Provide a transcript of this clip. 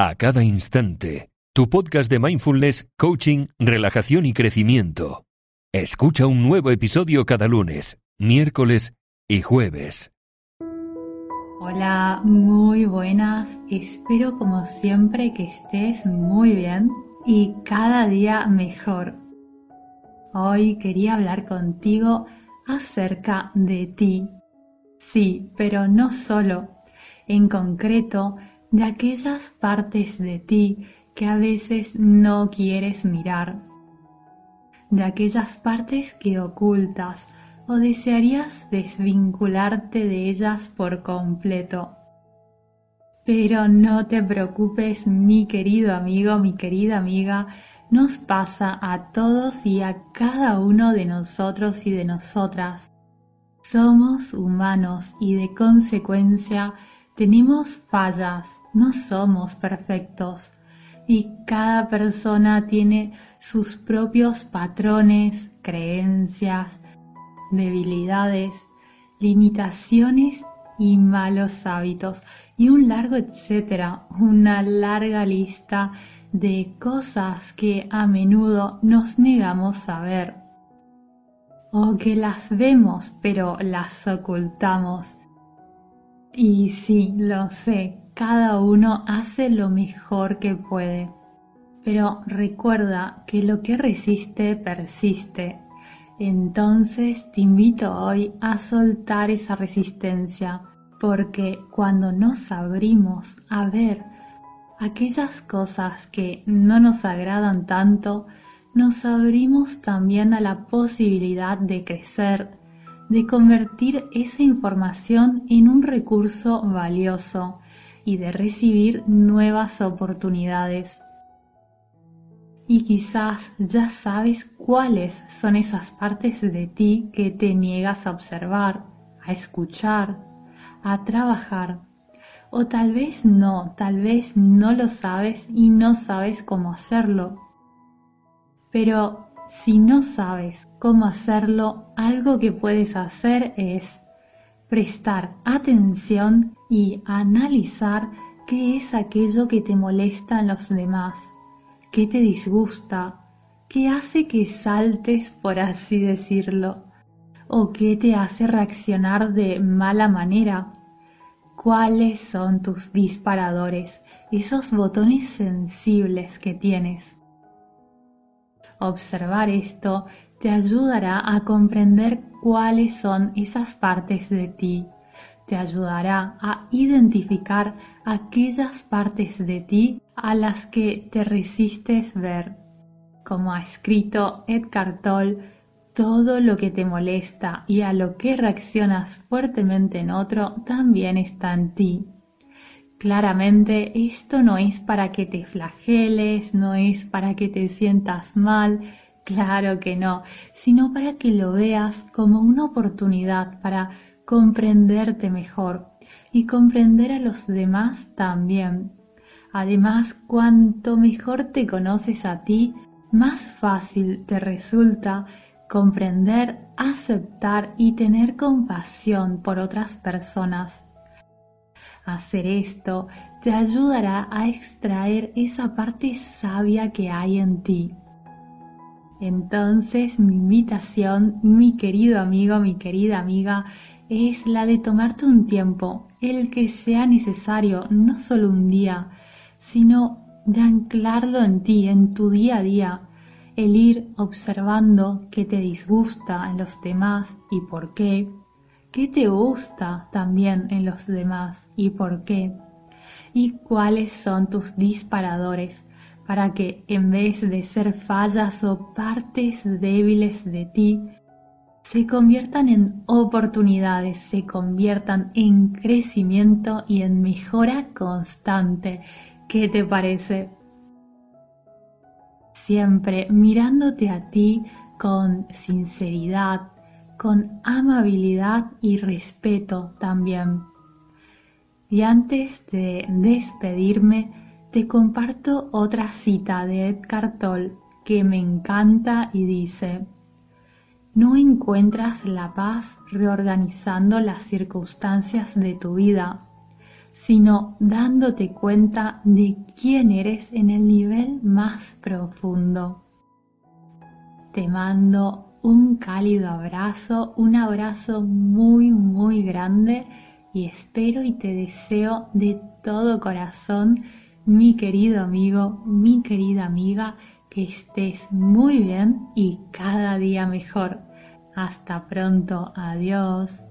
a cada instante. Tu podcast de mindfulness, coaching, relajación y crecimiento. Escucha un nuevo episodio cada lunes, miércoles y jueves. Hola, muy buenas. Espero como siempre que estés muy bien y cada día mejor. Hoy quería hablar contigo acerca de ti. Sí, pero no solo. En concreto, de aquellas partes de ti que a veces no quieres mirar, de aquellas partes que ocultas o desearías desvincularte de ellas por completo. Pero no te preocupes, mi querido amigo, mi querida amiga, nos pasa a todos y a cada uno de nosotros y de nosotras. Somos humanos y de consecuencia tenemos fallas, no somos perfectos y cada persona tiene sus propios patrones, creencias, debilidades, limitaciones y malos hábitos y un largo etcétera, una larga lista de cosas que a menudo nos negamos a ver o que las vemos pero las ocultamos. Y sí, lo sé, cada uno hace lo mejor que puede. Pero recuerda que lo que resiste persiste. Entonces te invito hoy a soltar esa resistencia, porque cuando nos abrimos a ver aquellas cosas que no nos agradan tanto, nos abrimos también a la posibilidad de crecer, de convertir esa información en un recurso valioso y de recibir nuevas oportunidades. Y quizás ya sabes cuáles son esas partes de ti que te niegas a observar, a escuchar, a trabajar. O tal vez no, tal vez no lo sabes y no sabes cómo hacerlo. Pero si no sabes cómo hacerlo, algo que puedes hacer es prestar atención y analizar qué es aquello que te molesta en los demás, qué te disgusta, qué hace que saltes, por así decirlo, o qué te hace reaccionar de mala manera. ¿Cuáles son tus disparadores, esos botones sensibles que tienes? Observar esto te ayudará a comprender cuáles son esas partes de ti. Te ayudará a identificar aquellas partes de ti a las que te resistes ver. Como ha escrito Edgar Tolle, todo lo que te molesta y a lo que reaccionas fuertemente en otro también está en ti. Claramente esto no es para que te flageles, no es para que te sientas mal, Claro que no, sino para que lo veas como una oportunidad para comprenderte mejor y comprender a los demás también. Además, cuanto mejor te conoces a ti, más fácil te resulta comprender, aceptar y tener compasión por otras personas. Hacer esto te ayudará a extraer esa parte sabia que hay en ti. Entonces mi invitación, mi querido amigo, mi querida amiga, es la de tomarte un tiempo, el que sea necesario, no solo un día, sino de anclarlo en ti, en tu día a día, el ir observando qué te disgusta en los demás y por qué, qué te gusta también en los demás y por qué, y cuáles son tus disparadores para que en vez de ser fallas o partes débiles de ti, se conviertan en oportunidades, se conviertan en crecimiento y en mejora constante. ¿Qué te parece? Siempre mirándote a ti con sinceridad, con amabilidad y respeto también. Y antes de despedirme, te comparto otra cita de Edgar Tolle que me encanta y dice, no encuentras la paz reorganizando las circunstancias de tu vida, sino dándote cuenta de quién eres en el nivel más profundo. Te mando un cálido abrazo, un abrazo muy, muy grande y espero y te deseo de todo corazón, mi querido amigo, mi querida amiga, que estés muy bien y cada día mejor. Hasta pronto, adiós.